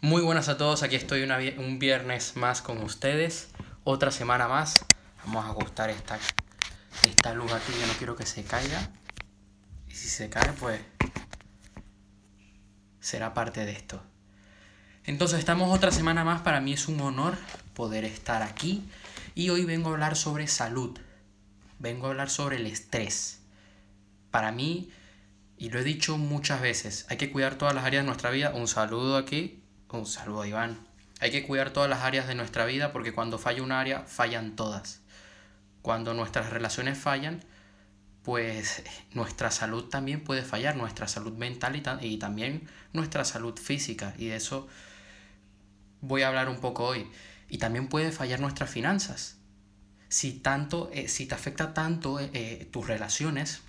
Muy buenas a todos, aquí estoy un viernes más con ustedes, otra semana más. Vamos a ajustar esta, esta luz aquí, yo no quiero que se caiga. Y si se cae, pues será parte de esto. Entonces estamos otra semana más, para mí es un honor poder estar aquí y hoy vengo a hablar sobre salud, vengo a hablar sobre el estrés. Para mí, y lo he dicho muchas veces, hay que cuidar todas las áreas de nuestra vida. Un saludo aquí un saludo, Iván. Hay que cuidar todas las áreas de nuestra vida porque cuando falla un área, fallan todas. Cuando nuestras relaciones fallan, pues nuestra salud también puede fallar, nuestra salud mental y, y también nuestra salud física. Y de eso voy a hablar un poco hoy. Y también puede fallar nuestras finanzas. Si, tanto, eh, si te afecta tanto eh, eh, tus relaciones,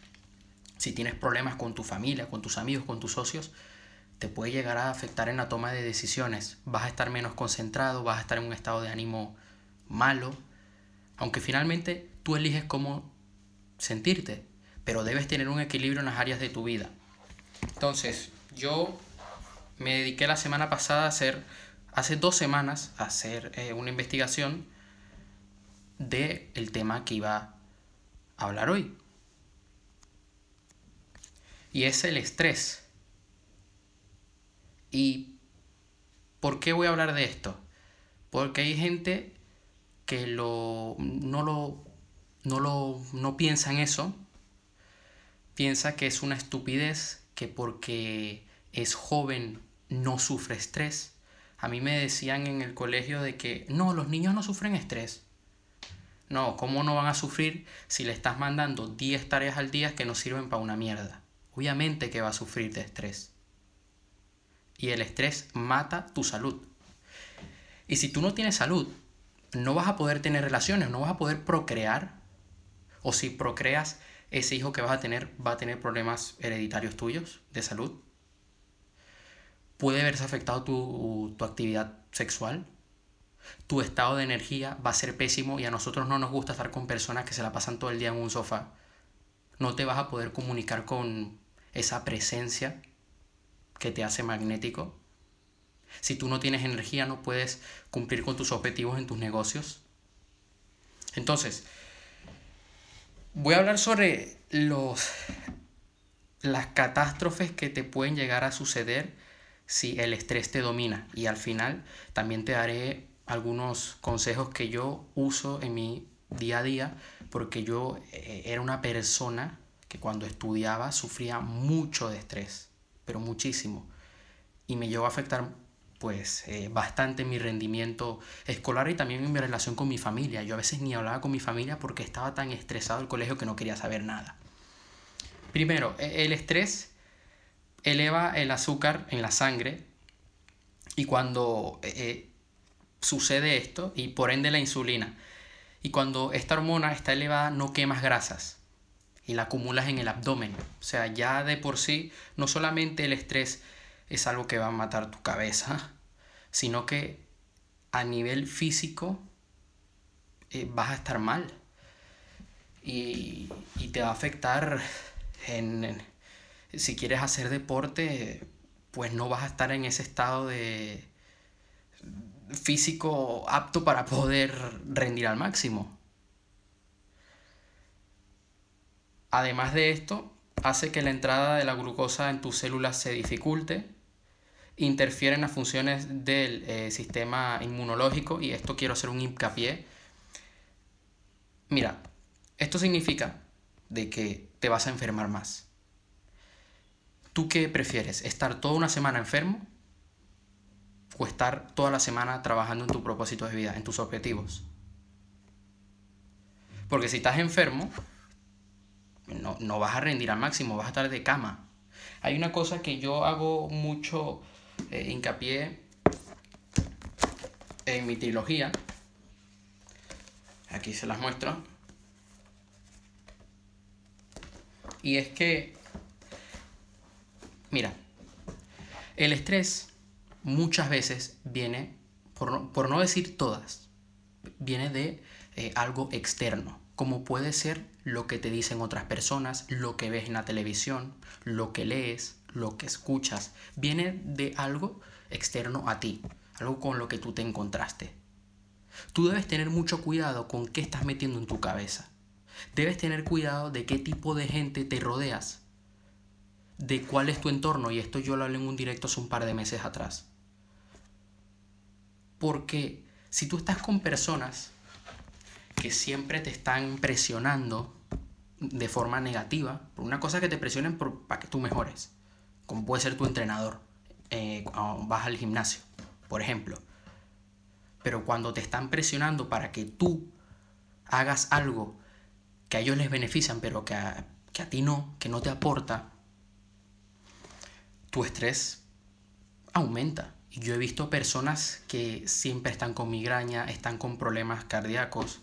si tienes problemas con tu familia, con tus amigos, con tus socios, te puede llegar a afectar en la toma de decisiones. Vas a estar menos concentrado, vas a estar en un estado de ánimo malo, aunque finalmente tú eliges cómo sentirte, pero debes tener un equilibrio en las áreas de tu vida. Entonces, yo me dediqué la semana pasada a hacer, hace dos semanas, a hacer eh, una investigación de el tema que iba a hablar hoy. Y es el estrés. ¿Y por qué voy a hablar de esto? Porque hay gente que lo, no, lo, no, lo, no piensa en eso, piensa que es una estupidez, que porque es joven no sufre estrés. A mí me decían en el colegio de que no, los niños no sufren estrés. No, ¿cómo no van a sufrir si le estás mandando 10 tareas al día que no sirven para una mierda? Obviamente que va a sufrir de estrés y el estrés mata tu salud. Y si tú no tienes salud, no vas a poder tener relaciones, no vas a poder procrear. O si procreas, ese hijo que vas a tener va a tener problemas hereditarios tuyos de salud. Puede verse afectado tu, tu actividad sexual. Tu estado de energía va a ser pésimo y a nosotros no nos gusta estar con personas que se la pasan todo el día en un sofá. No te vas a poder comunicar con esa presencia que te hace magnético. Si tú no tienes energía, no puedes cumplir con tus objetivos en tus negocios. Entonces, voy a hablar sobre los, las catástrofes que te pueden llegar a suceder si el estrés te domina. Y al final también te daré algunos consejos que yo uso en mi día a día, porque yo eh, era una persona que cuando estudiaba sufría mucho de estrés pero muchísimo. Y me llegó a afectar pues eh, bastante mi rendimiento escolar y también mi relación con mi familia. Yo a veces ni hablaba con mi familia porque estaba tan estresado el colegio que no quería saber nada. Primero, e, el estrés eleva el azúcar en la sangre y cuando eh, eh, sucede esto, y por ende la insulina, y cuando esta hormona está elevada no quemas grasas, y la acumulas en el abdomen. O sea, ya de por sí, no solamente el estrés es algo que va a matar tu cabeza, sino que a nivel físico eh, vas a estar mal. Y, te va a afectar en, si quieres hacer deporte, pues no vas a estar en ese estado de físico apto para poder rendir al máximo. Además de esto, hace que la entrada de la glucosa en tus células se dificulte, interfiere en las funciones del eh, sistema inmunológico y esto quiero hacer un hincapié. Mira, esto significa de que te vas a enfermar más. ¿Tú qué prefieres? ¿Estar toda una semana enfermo o estar toda la semana trabajando en tu propósito de vida, en tus objetivos? Porque si estás enfermo, no, vas a rendir al máximo, vas a estar de cama. Hay una cosa que yo hago mucho eh, hincapié en mi trilogía. Aquí se las muestro. Y es que, mira, el estrés muchas veces viene, por no, decir todas, viene de eh, algo externo como puede ser lo que te dicen otras personas, lo que ves en la televisión, lo que lees, lo que escuchas. Viene de algo externo a ti, algo con lo que tú te encontraste. Tú debes tener mucho cuidado con qué estás metiendo en tu cabeza. Debes tener cuidado de qué tipo de gente te rodeas, de cuál es tu entorno, y esto yo lo hablé en un directo hace un par de meses atrás. Porque si tú estás con personas que siempre te están presionando de forma negativa, por una cosa que te presionen para que tú mejores, como puede ser tu entrenador, eh, cuando vas al gimnasio, por ejemplo. Pero cuando te están presionando para que tú hagas algo que a ellos les benefician, pero que a, que a ti no, que no te aporta, tu estrés aumenta. Yo he visto personas que siempre están con migraña, están con problemas cardíacos.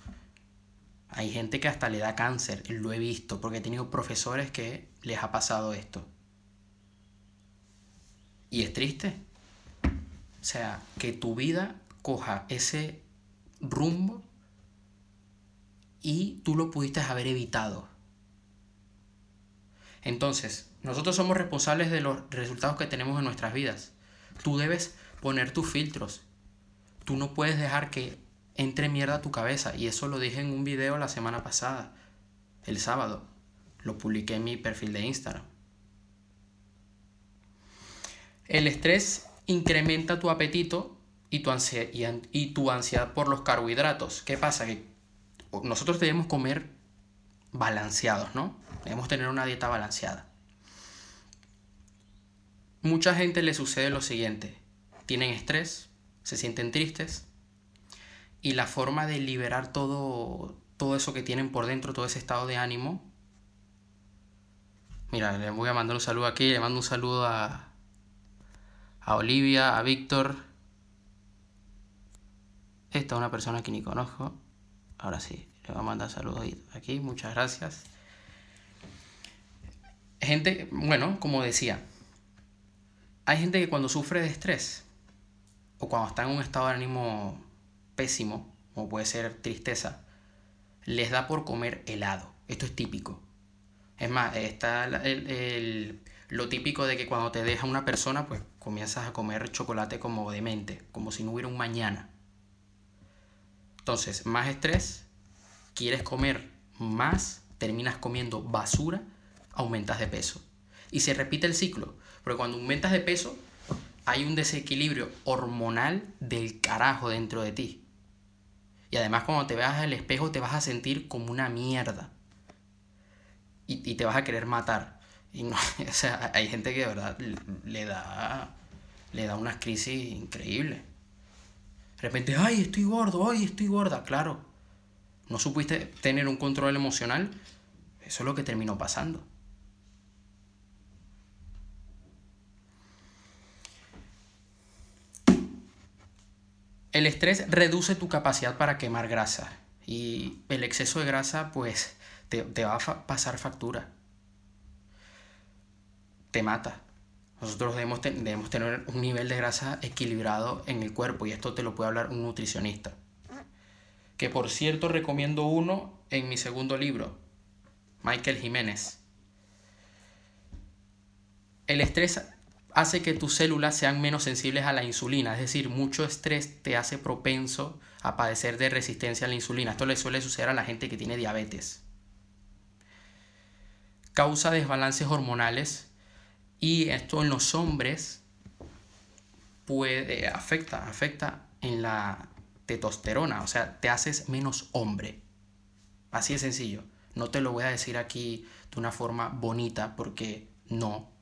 Hay gente que hasta le da cáncer, lo he visto, porque he tenido profesores que les ha pasado esto. Y es triste. O sea, que tu vida coja ese rumbo y tú lo pudiste haber evitado. Entonces, nosotros somos responsables de los resultados que tenemos en nuestras vidas. Tú debes poner tus filtros. Tú no puedes dejar que entre mierda a tu cabeza. Y eso lo dije en un video la semana pasada, el sábado. Lo publiqué en mi perfil de Instagram. El estrés incrementa tu apetito y tu, ansiedad, y tu ansiedad por los carbohidratos. ¿Qué pasa? Que nosotros debemos comer balanceados, ¿no? Debemos tener una dieta balanceada. Mucha gente le sucede lo siguiente. Tienen estrés, se sienten tristes y la forma de liberar todo, todo eso que tienen por dentro, todo ese estado de ánimo. Mira, le voy a mandar un saludo aquí, le mando un saludo a, a Olivia, a Víctor. Esta es una persona que ni conozco. Ahora sí, le voy a mandar saludos aquí. Muchas gracias. Gente, bueno, como decía, hay gente que cuando sufre de estrés o cuando está en un estado de ánimo pésimo, como puede ser tristeza, les da por comer helado. Esto es típico. Es más, está el, lo típico de que cuando te deja una persona, pues comienzas a comer chocolate como demente, como si no hubiera un mañana. Entonces, más estrés, quieres comer más, terminas comiendo basura, aumentas de peso. Y se repite el ciclo, porque cuando aumentas de peso, hay un desequilibrio hormonal del carajo dentro de ti. Y además cuando te veas al espejo te vas a sentir como una mierda. Y, y te vas a querer matar. Y no, o sea, hay gente que de verdad le da, le da unas crisis increíbles. De repente, ay, estoy gordo, ay, estoy gorda. Claro, no supiste tener un control emocional. Eso es lo que terminó pasando. El estrés reduce tu capacidad para quemar grasa y el exceso de grasa pues te, te va a pasar factura te mata. Nosotros debemos, debemos tener un nivel de grasa equilibrado en el cuerpo y esto te lo puede hablar un nutricionista. Que por cierto recomiendo uno en mi segundo libro, Michael Jiménez. El estrés hace que tus células sean menos sensibles a la insulina, es decir, mucho estrés te hace propenso a padecer de resistencia a la insulina. Esto le suele suceder a la gente que tiene diabetes. Causa desbalances hormonales y esto en los hombres puede, afecta, afecta en la testosterona, o sea, te haces menos hombre. Así de sencillo. No te lo voy a decir aquí de una forma bonita porque no.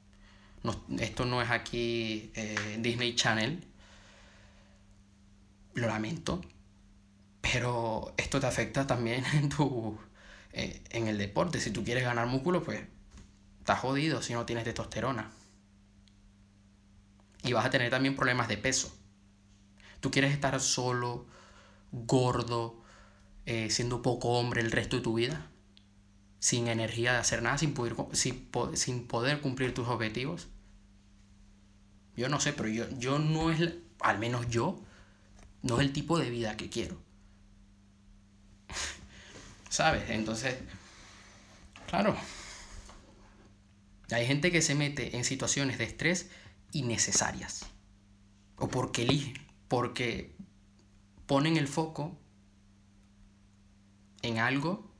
Esto no es aquí eh, Disney Channel. Lo lamento. Pero esto te afecta también en tu. Eh, en el deporte. Si tú quieres ganar músculo, pues estás jodido si no tienes testosterona. Y vas a tener también problemas de peso. Tú quieres estar solo, gordo, eh, siendo poco hombre el resto de tu vida, sin energía de hacer nada, sin poder, sin, poder cumplir tus objetivos. Yo no sé, pero yo, yo no es, al menos yo, no es el tipo de vida que quiero. ¿Sabes? Entonces, claro, hay gente que se mete en situaciones de estrés innecesarias. o porque eligen, porque ponen el foco en algo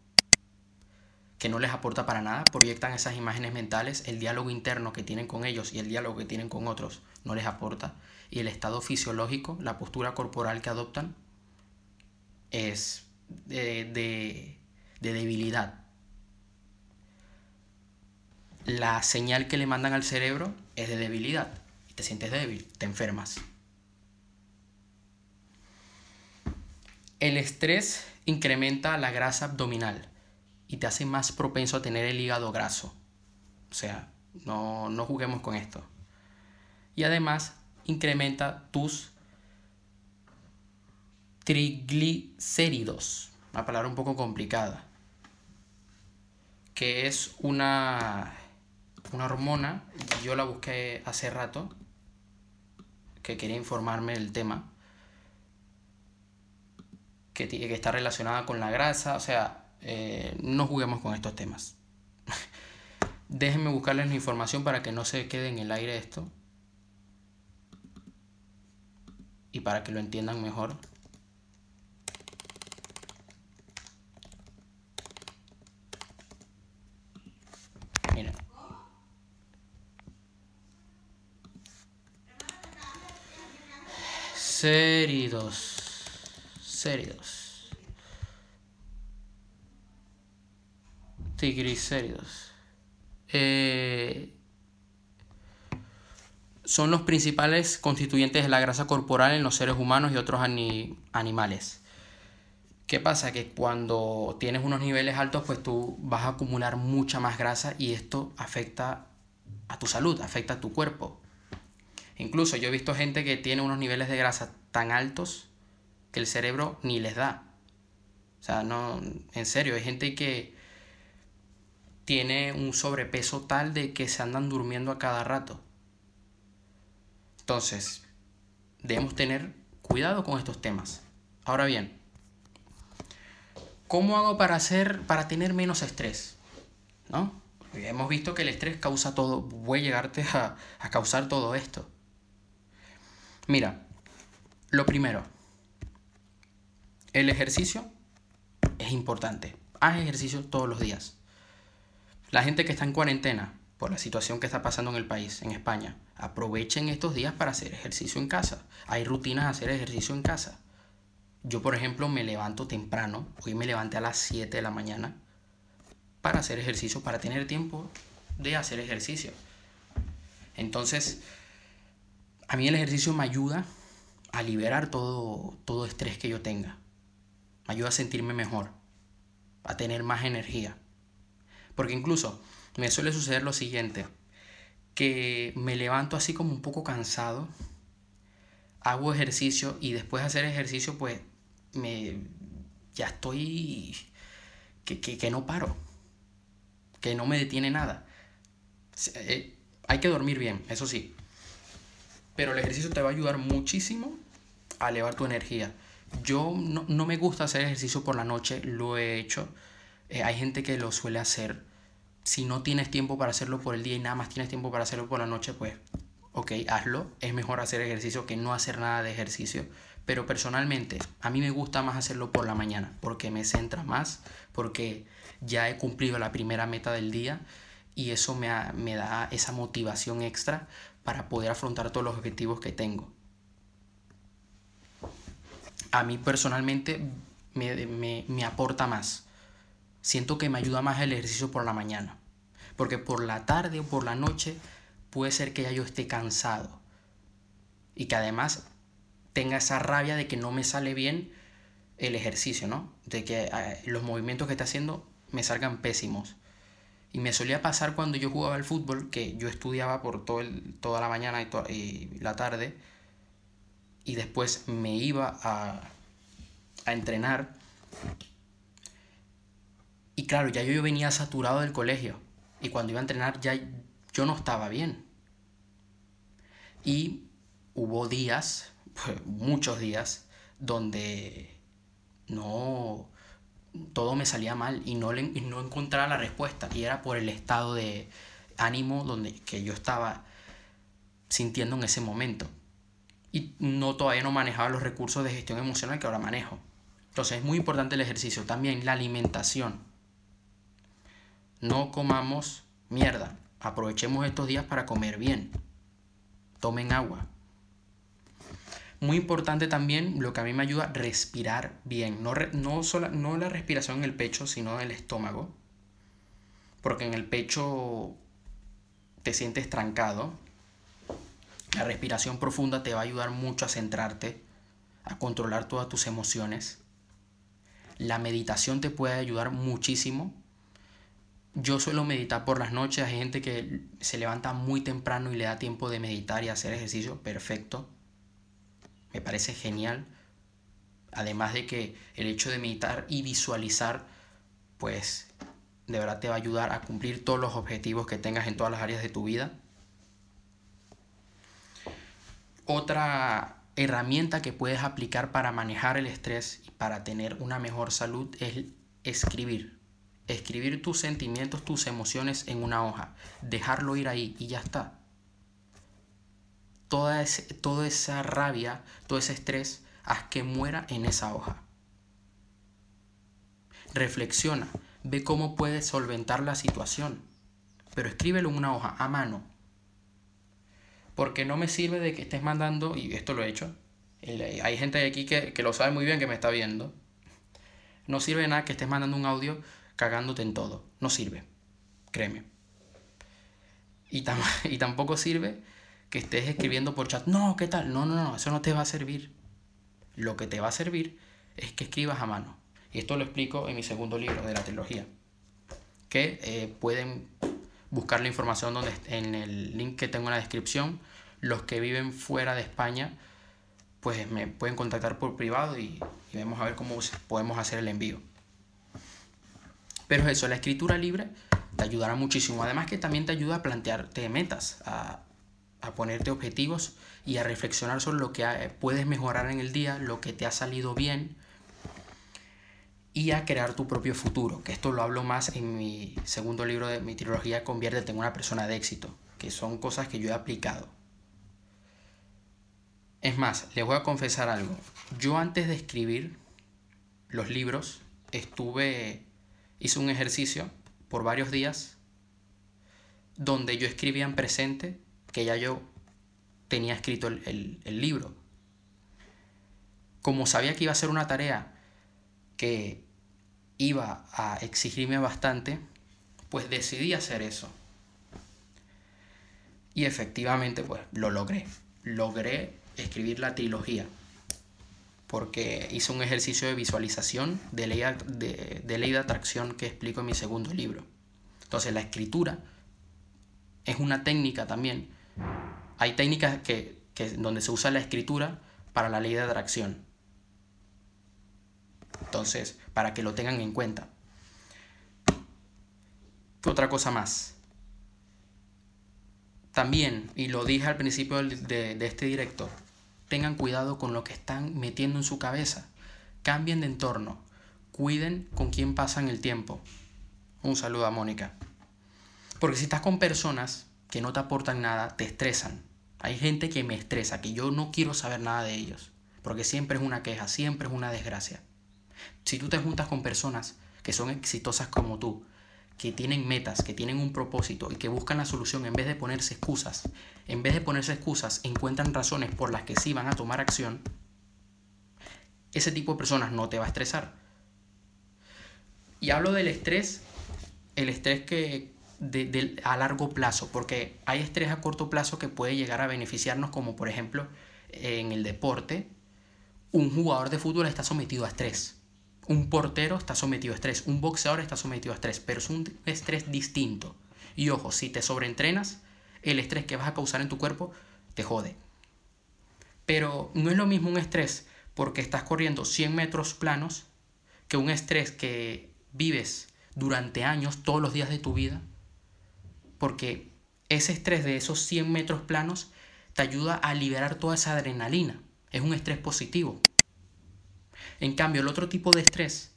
que no les aporta para nada, proyectan esas imágenes mentales, el diálogo interno que tienen con ellos y el diálogo que tienen con otros no les aporta, y el estado fisiológico, la postura corporal que adoptan, es de, de, de debilidad. La señal que le mandan al cerebro es de debilidad. Te sientes débil, te enfermas. El estrés incrementa la grasa abdominal y te hace más propenso a tener el hígado graso. O sea, no, no juguemos con esto. Y además incrementa tus triglicéridos, una palabra un poco complicada, que es una, una hormona, yo la busqué hace rato, que quería informarme del tema, que, que está relacionada con la grasa, o sea, eh, no juguemos con estos temas. Déjenme buscarles la información para que no se quede en el aire esto. Y para que lo entiendan mejor. Mira. Séridos. Séridos. Triglicéridos. Eh, son los principales constituyentes de la grasa corporal en los seres humanos y otros animales. ¿Qué pasa? Que cuando tienes unos niveles altos, pues tú vas a acumular mucha más grasa y esto afecta a tu salud, afecta a tu cuerpo. Incluso yo he visto gente que tiene unos niveles de grasa tan altos que el cerebro ni les da. O sea, no, en serio, hay gente que tiene un sobrepeso tal de que se andan durmiendo a cada rato. Entonces, debemos tener cuidado con estos temas. Ahora bien, ¿cómo hago para hacer para tener menos estrés? ¿No? Hemos visto que el estrés causa todo, puede llegarte a, a causar todo esto. Mira, lo primero, el ejercicio es importante. Haz ejercicio todos los días. La gente que está en cuarentena, por la situación que está pasando en el país, en España, aprovechen estos días para hacer ejercicio en casa. Hay rutinas de hacer ejercicio en casa. Yo, por ejemplo, me levanto temprano, hoy me levanté a las 7 de la mañana para hacer ejercicio, para tener tiempo de hacer ejercicio. Entonces, a mí el ejercicio me ayuda a liberar todo, todo estrés que yo tenga. Me ayuda a sentirme mejor, a tener más energía. Porque incluso me suele suceder lo siguiente, que me levanto así como un poco cansado, hago ejercicio y después de hacer ejercicio pues me ya estoy que, que, no paro, que no me detiene nada. Eh, hay que dormir bien, eso sí. Pero el ejercicio te va a ayudar muchísimo a elevar tu energía. Yo no, no me gusta hacer ejercicio por la noche, lo he hecho eh, hay gente que lo suele hacer. Si no tienes tiempo para hacerlo por el día y nada más tienes tiempo para hacerlo por la noche, pues ok, hazlo. Es mejor hacer ejercicio que no hacer nada de ejercicio. Pero personalmente, a mí me gusta más hacerlo por la mañana, porque me centra más, porque ya he cumplido la primera meta del día y eso me, me da esa motivación extra para poder afrontar todos los objetivos que tengo. A mí personalmente me, me, me aporta más siento que me ayuda más el ejercicio por la mañana. Porque por la tarde o por la noche puede ser que ya yo esté cansado. Y que además tenga esa rabia de que no me sale bien el ejercicio, ¿no? De que eh, los movimientos que está haciendo me salgan pésimos. Y me solía pasar cuando yo jugaba al fútbol, que yo estudiaba por todo el, toda la mañana y, y, la tarde, y después me iba a, a entrenar y claro, ya yo venía saturado del colegio. Y cuando iba a entrenar ya yo no estaba bien. Y hubo días, pues, muchos días, donde no todo me salía mal y no, le, no encontraba la respuesta. Y era por el estado de ánimo donde, que yo estaba sintiendo en ese momento. y no todavía no manejaba los recursos de gestión emocional que ahora manejo. Entonces es muy importante el ejercicio. También la alimentación. No comamos mierda. Aprovechemos estos días para comer bien. Tomen agua. Muy importante también lo que a mí me ayuda, respirar bien. No, no, no la respiración en el pecho, sino en el estómago. Porque en el pecho te sientes trancado. La respiración profunda te va a ayudar mucho a centrarte, a controlar todas tus emociones. La meditación te puede ayudar muchísimo. Yo suelo meditar por las noches. Hay gente que se levanta muy temprano y le da tiempo de meditar y hacer ejercicio. Perfecto. Me parece genial. Además de que el hecho de meditar y visualizar, pues de verdad te va a ayudar a cumplir todos los objetivos que tengas en todas las áreas de tu vida. Otra herramienta que puedes aplicar para manejar el estrés y para tener una mejor salud es escribir. Escribir tus sentimientos, tus emociones en una hoja. Dejarlo ir ahí y ya está. Toda, toda esa rabia, todo ese estrés, haz que muera en esa hoja. Reflexiona, ve cómo puedes solventar la situación, pero escríbelo en una hoja a mano porque no me sirve de que estés mandando, y esto lo he hecho, hay gente aquí que, que lo sabe muy bien que me está viendo, no sirve de nada que estés mandando un audio cagándote en todo, no sirve, créeme. Y, y tampoco sirve que estés escribiendo por chat, no, ¿qué tal? No, no, no, eso no te va a servir. Lo que te va a servir es que escribas a mano. Y esto lo explico en mi segundo libro de la trilogía. Que eh, pueden buscar la información donde, en el link que tengo en la descripción. Los que viven fuera de España, pues me pueden contactar por privado y, vemos a ver cómo podemos hacer el envío. Pero eso, la escritura libre te ayudará muchísimo. Además que también te ayuda a plantearte metas, a, a ponerte objetivos y a reflexionar sobre lo que puedes mejorar en el día, lo que te ha salido bien y a crear tu propio futuro, que esto lo hablo más en mi segundo libro de mi trilogía Conviértete en una persona de éxito, que son cosas que yo he aplicado. Es más, les voy a confesar algo. Yo antes de escribir los libros, estuve, hice un ejercicio por varios días donde yo escribía en presente que ya yo tenía escrito el, el libro. Como sabía que iba a ser una tarea que iba a exigirme bastante, pues decidí hacer eso. Y efectivamente, pues lo logré. Logré escribir la trilogía. Porque hice un ejercicio de visualización de ley de, de, ley de atracción que explico en mi segundo libro. Entonces, la escritura es una técnica también. Hay técnicas que, que donde se usa la escritura para la ley de atracción. Entonces, para que lo tengan en cuenta. Otra cosa más. También, y lo dije al principio de, de este directo, tengan cuidado con lo que están metiendo en su cabeza. Cambien de entorno. Cuiden con quién pasan el tiempo. Un saludo a Mónica. Porque si estás con personas que no te aportan nada, te estresan. Hay gente que me estresa, que yo no quiero saber nada de ellos. Porque siempre es una queja, siempre es una desgracia. Si tú te juntas con personas que son exitosas como tú, que tienen metas, que tienen un propósito y que buscan la solución en vez de ponerse excusas, en vez de ponerse excusas, encuentran razones por las que sí van a tomar acción, ese tipo de personas no te va a estresar. Y hablo del estrés, el estrés que a largo plazo, porque hay estrés a corto plazo que puede llegar a beneficiarnos, como por ejemplo en el deporte, un jugador de fútbol está sometido a estrés un portero está sometido a estrés, un boxeador está sometido a estrés, pero es un estrés distinto. Y ojo, si te sobreentrenas, el estrés que vas a causar en tu cuerpo te jode. Pero no es lo mismo un estrés porque estás corriendo 100 metros planos que un estrés que vives durante años, todos los días de tu vida, porque ese estrés de esos 100 metros planos te ayuda a liberar toda esa adrenalina. Es un estrés positivo. En cambio, el otro tipo de estrés,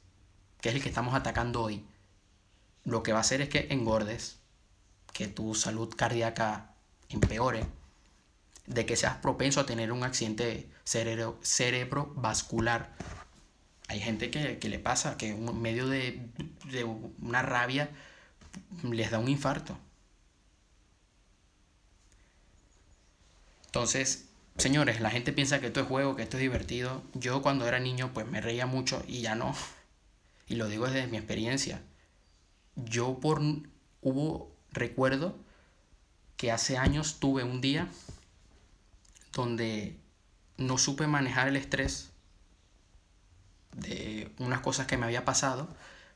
que es el que estamos atacando hoy, lo que va a hacer es que engordes, que tu salud cardíaca empeore, de que seas propenso a tener un accidente cerebro, cerebrovascular. Hay gente que, le pasa, que en medio de, de una rabia les da un infarto. Entonces, señores, la gente piensa que esto es juego, que esto es divertido. Yo cuando era niño pues me reía mucho y ya no. Y lo digo desde mi experiencia. Yo por hubo recuerdo que hace años tuve un día donde no supe manejar el estrés de unas cosas que me había pasado,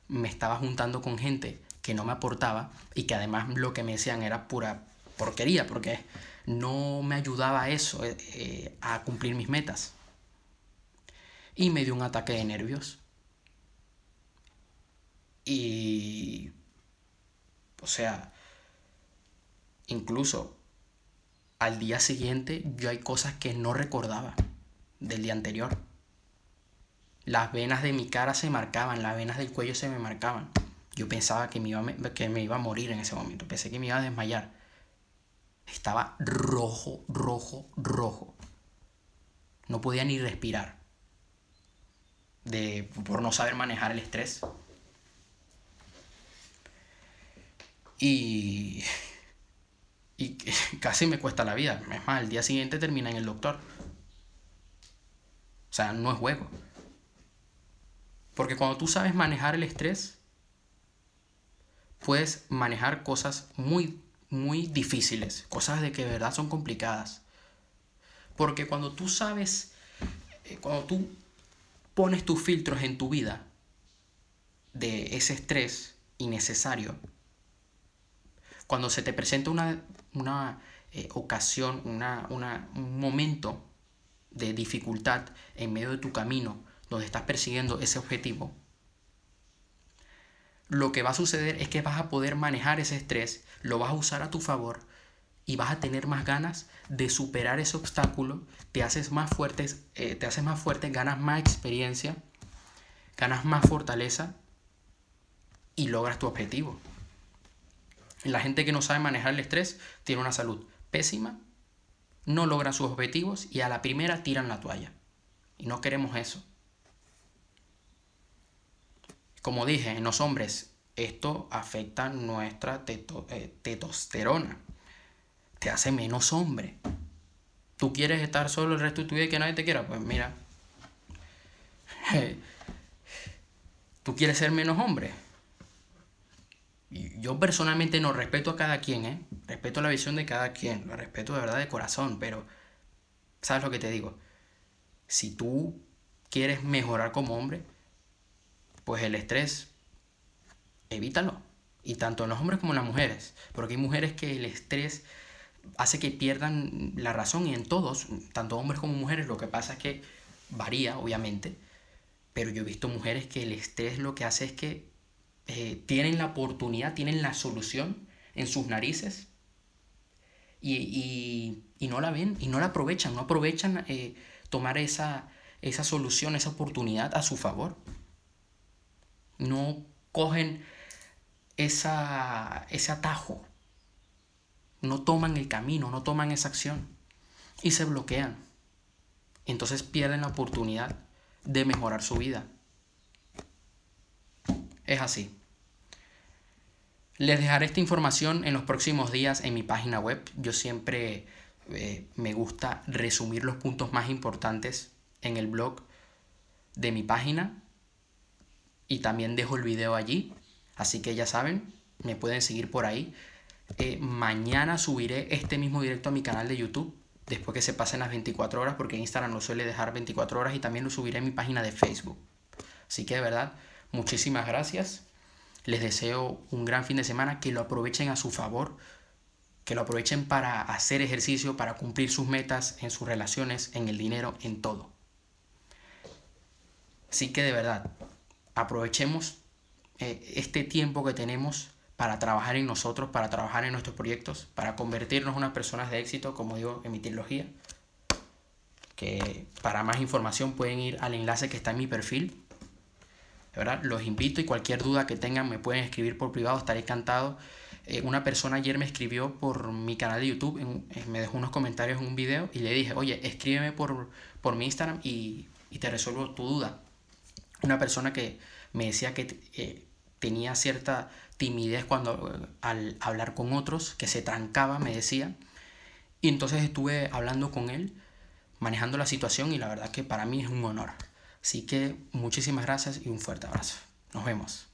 me estaba juntando con gente que no me aportaba y que además lo que me decían era pura porquería, porque no me ayudaba a eso, eh, eh, a cumplir mis metas. Y me dio un ataque de nervios. Y, o sea, incluso al día siguiente yo hay cosas que no recordaba del día anterior. Las venas de mi cara se marcaban, las venas del cuello se me marcaban. Yo pensaba que me iba, que me iba a morir en ese momento, pensé que me iba a desmayar. Estaba rojo, rojo, rojo. No podía ni respirar. De, por no saber manejar el estrés. Y, y casi me cuesta la vida. Es más, el día siguiente termina en el doctor. O sea, no es juego. Porque cuando tú sabes manejar el estrés, puedes manejar cosas muy muy difíciles, cosas de que de verdad son complicadas. Porque cuando tú sabes, eh, cuando tú pones tus filtros en tu vida de ese estrés innecesario, cuando se te presenta una, una eh, ocasión, una, una, un momento de dificultad en medio de tu camino donde estás persiguiendo ese objetivo, lo que va a suceder es que vas a poder manejar ese estrés, lo vas a usar a tu favor y vas a tener más ganas de superar ese obstáculo, te haces más fuerte, eh, te haces más fuerte, ganas más experiencia, ganas más fortaleza y logras tu objetivo. La gente que no sabe manejar el estrés tiene una salud pésima, no logra sus objetivos y a la primera tiran la toalla. Y no queremos eso. Como dije, en los hombres esto afecta nuestra eh, testosterona. Te hace menos hombre. ¿Tú quieres estar solo el resto de tu vida y que nadie te quiera? Pues mira. ¿Tú quieres ser menos hombre? Yo personalmente no respeto a cada quien, ¿eh? Respeto la visión de cada quien, lo respeto de verdad de corazón, pero ¿sabes lo que te digo? Si tú quieres mejorar como hombre, pues el estrés, evítalo. Y tanto en los hombres como en las mujeres. Porque hay mujeres que el estrés hace que pierdan la razón y en todos, tanto hombres como mujeres, lo que pasa es que varía, obviamente. Pero yo he visto mujeres que el estrés lo que hace es que eh, tienen la oportunidad, tienen la solución en sus narices y, no la ven y no la aprovechan, no aprovechan eh, tomar esa, esa solución, esa oportunidad a su favor no cogen esa, ese atajo, no toman el camino, no toman esa acción y se bloquean. Entonces pierden la oportunidad de mejorar su vida. Es así. Les dejaré esta información en los próximos días en mi página web. Yo siempre eh, me gusta resumir los puntos más importantes en el blog de mi página y también dejo el video allí. Así que ya saben, me pueden seguir por ahí. Eh, mañana subiré este mismo directo a mi canal de YouTube. Después que se pasen las 24 horas, porque Instagram lo suele dejar 24 horas y también lo subiré en mi página de Facebook. Así que de verdad, muchísimas gracias. Les deseo un gran fin de semana, que lo aprovechen a su favor, que lo aprovechen para hacer ejercicio, para cumplir sus metas en sus relaciones, en el dinero, en todo. Así que de verdad, aprovechemos eh, este tiempo que tenemos para trabajar en nosotros, para trabajar en nuestros proyectos, para convertirnos en unas personas de éxito, como digo en mi trilogía. Que para más información pueden ir al enlace que está en mi perfil. De los invito y cualquier duda que tengan me pueden escribir por privado, estaré encantado Eh, una persona ayer me escribió por mi canal de YouTube, me dejó unos comentarios en un video y le dije, oye, escríbeme por, por mi Instagram y, y te resuelvo tu duda. Una persona que me decía que eh, tenía cierta timidez cuando eh, al hablar con otros, que se trancaba, me decía. Y entonces estuve hablando con él, manejando la situación y la verdad que para mí es un honor. Así que muchísimas gracias y un fuerte abrazo. Nos vemos.